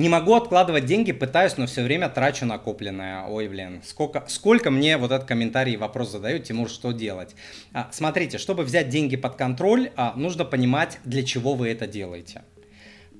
Не могу откладывать деньги, пытаюсь, но все время трачу накопленное. Ой, блин, сколько, сколько мне вот этот комментарий и вопрос задают, Тимур, что делать? А, смотрите, чтобы взять деньги под контроль, а, нужно понимать, для чего вы это делаете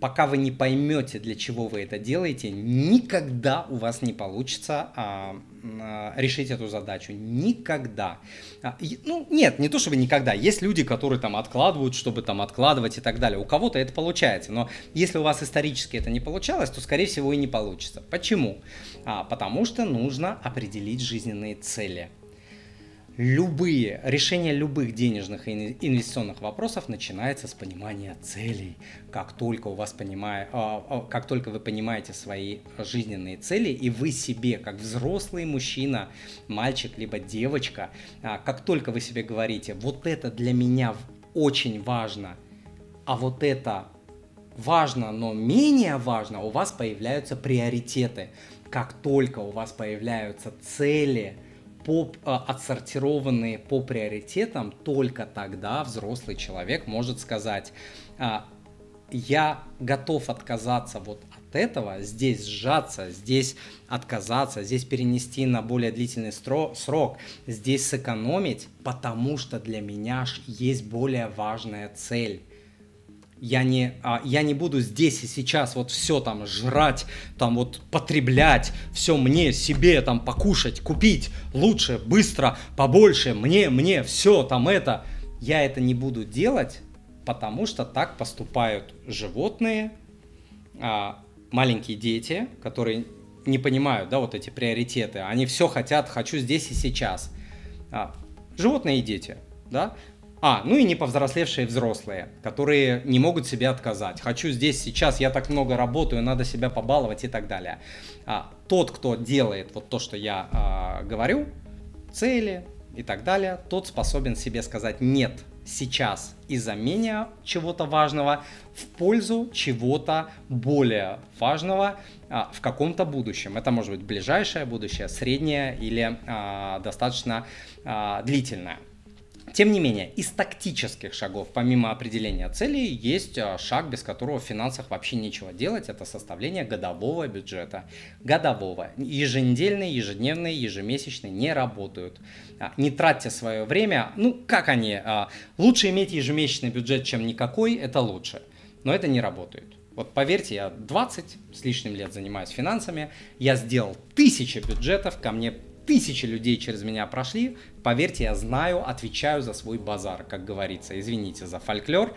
пока вы не поймете, для чего вы это делаете, никогда у вас не получится а, а, решить эту задачу. Никогда. А, и, ну, нет, не то чтобы никогда. Есть люди, которые там откладывают, чтобы там откладывать и так далее. У кого-то это получается. Но если у вас исторически это не получалось, то, скорее всего, и не получится. Почему? А, потому что нужно определить жизненные цели любые, решение любых денежных и инвестиционных вопросов начинается с понимания целей. Как только у вас понимая, а, а, как только вы понимаете свои жизненные цели, и вы себе, как взрослый мужчина, мальчик либо девочка, а, как только вы себе говорите, вот это для меня очень важно, а вот это важно, но менее важно, у вас появляются приоритеты. Как только у вас появляются цели – по, а, отсортированные по приоритетам, только тогда взрослый человек может сказать, а, я готов отказаться вот от этого, здесь сжаться, здесь отказаться, здесь перенести на более длительный срок, здесь сэкономить, потому что для меня есть более важная цель я не, а, я не буду здесь и сейчас вот все там жрать, там вот потреблять, все мне, себе там покушать, купить лучше, быстро, побольше, мне, мне, все там это. Я это не буду делать, потому что так поступают животные, а, маленькие дети, которые не понимают, да, вот эти приоритеты. Они все хотят, хочу здесь и сейчас. А, животные и дети, да, а, ну и не повзрослевшие взрослые, которые не могут себе отказать. Хочу здесь, сейчас, я так много работаю, надо себя побаловать и так далее. А, тот, кто делает вот то, что я а, говорю, цели и так далее, тот способен себе сказать нет сейчас из-за менее чего-то важного в пользу чего-то более важного а, в каком-то будущем. Это может быть ближайшее будущее, среднее или а, достаточно а, длительное. Тем не менее, из тактических шагов, помимо определения целей, есть а, шаг, без которого в финансах вообще нечего делать, это составление годового бюджета. Годового. Еженедельные, ежедневные, ежемесячные не работают. А, не тратьте свое время. Ну, как они? А, лучше иметь ежемесячный бюджет, чем никакой, это лучше. Но это не работает. Вот поверьте, я 20 с лишним лет занимаюсь финансами, я сделал тысячи бюджетов, ко мне тысячи людей через меня прошли. Поверьте, я знаю, отвечаю за свой базар, как говорится. Извините за фольклор.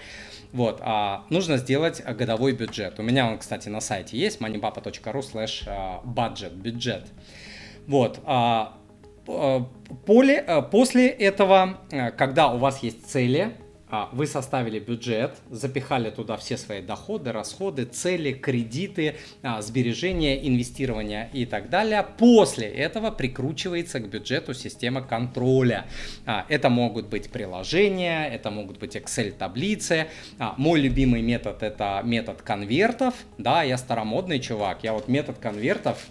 Вот, а, нужно сделать годовой бюджет. У меня он, кстати, на сайте есть, moneypapa.ru slash а, budget, бюджет. Вот, а, поле, а, после этого, а, когда у вас есть цели, а, вы составили бюджет, запихали туда все свои доходы, расходы, цели, кредиты, а, сбережения, инвестирования и так далее. После этого прикручивается к бюджету система контроля. А, это могут быть приложения, это могут быть Excel-таблицы. Мой любимый метод это метод конвертов. Да, я старомодный чувак. Я вот метод конвертов,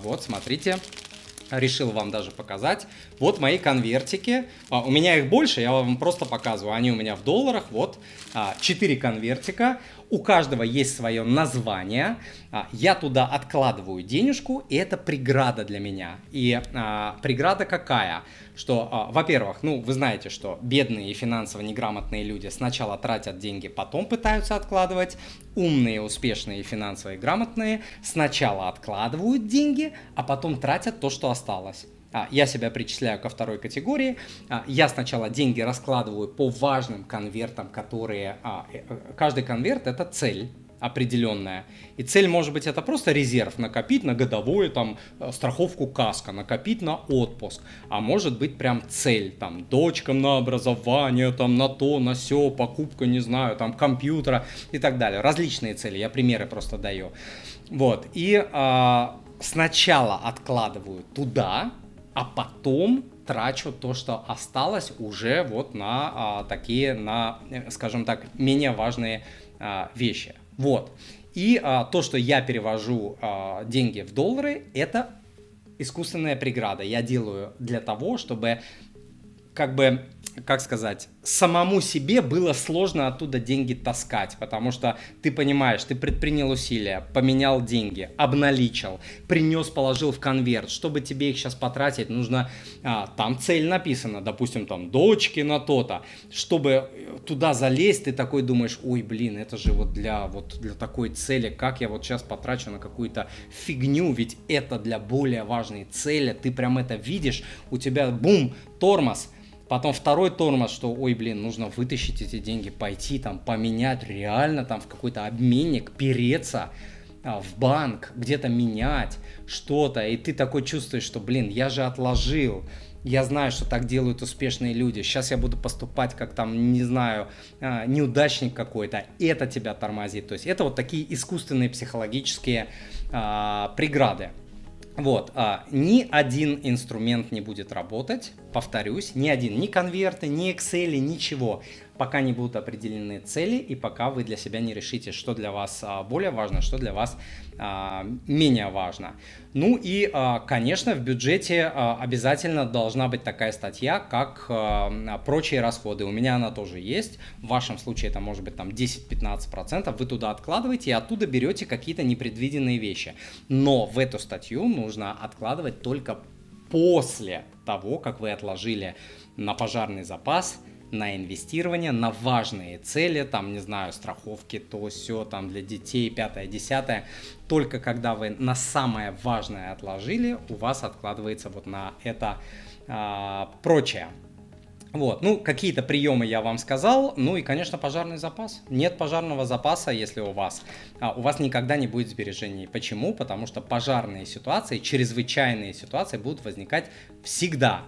вот смотрите, решил вам даже показать. Вот мои конвертики. А, у меня их больше, я вам просто показываю. Они у меня в долларах. Вот а, 4 конвертика. У каждого есть свое название. А, я туда откладываю денежку, и это преграда для меня. И а, преграда какая? Что, а, во-первых, ну, вы знаете, что бедные и финансово неграмотные люди сначала тратят деньги, потом пытаются откладывать. Умные, успешные и финансово грамотные сначала откладывают деньги, а потом тратят то, что осталось. А, я себя причисляю ко второй категории. А, я сначала деньги раскладываю по важным конвертам, которые... Э, э, каждый конверт это цель определенная. И цель может быть это просто резерв, накопить на годовую там э, страховку каска, накопить на отпуск. А может быть прям цель, там дочкам на образование, там на то, на все, покупка, не знаю, там компьютера и так далее. Различные цели, я примеры просто даю. Вот, и а, сначала откладываю туда, а потом трачу то, что осталось уже вот на а, такие, на, э, скажем так, менее важные а, вещи. Вот. И а, то, что я перевожу а, деньги в доллары, это искусственная преграда. Я делаю для того, чтобы, как бы, как сказать, самому себе было сложно оттуда деньги таскать, потому что ты понимаешь, ты предпринял усилия, поменял деньги, обналичил, принес, положил в конверт. Чтобы тебе их сейчас потратить, нужно, а, там цель написана, допустим, там дочки на то-то. Чтобы туда залезть, ты такой думаешь, ой, блин, это же вот для, вот для такой цели, как я вот сейчас потрачу на какую-то фигню, ведь это для более важной цели, ты прям это видишь, у тебя бум, тормоз – Потом второй тормоз, что, ой, блин, нужно вытащить эти деньги, пойти там поменять реально там в какой-то обменник, переться в банк, где-то менять что-то. И ты такой чувствуешь, что, блин, я же отложил, я знаю, что так делают успешные люди. Сейчас я буду поступать как там, не знаю, а, неудачник какой-то. Это тебя тормозит. То есть это вот такие искусственные психологические а, преграды. Вот, а, ни один инструмент не будет работать, повторюсь, ни один, ни конверты, ни Excel, ничего, пока не будут определены цели и пока вы для себя не решите, что для вас а, более важно, что для вас а, менее важно. Ну и, а, конечно, в бюджете обязательно должна быть такая статья, как прочие расходы. У меня она тоже есть. В вашем случае это может быть там 10-15%. Вы туда откладываете и оттуда берете какие-то непредвиденные вещи. Но в эту статью нужно откладывать только после того, как вы отложили на пожарный запас на инвестирование, на важные цели, там, не знаю, страховки, то все, там, для детей, пятое, десятое. Только когда вы на самое важное отложили, у вас откладывается вот на это а, прочее. Вот, ну, какие-то приемы я вам сказал, ну и, конечно, пожарный запас. Нет пожарного запаса, если у вас, а, у вас никогда не будет сбережений. Почему? Потому что пожарные ситуации, чрезвычайные ситуации будут возникать всегда.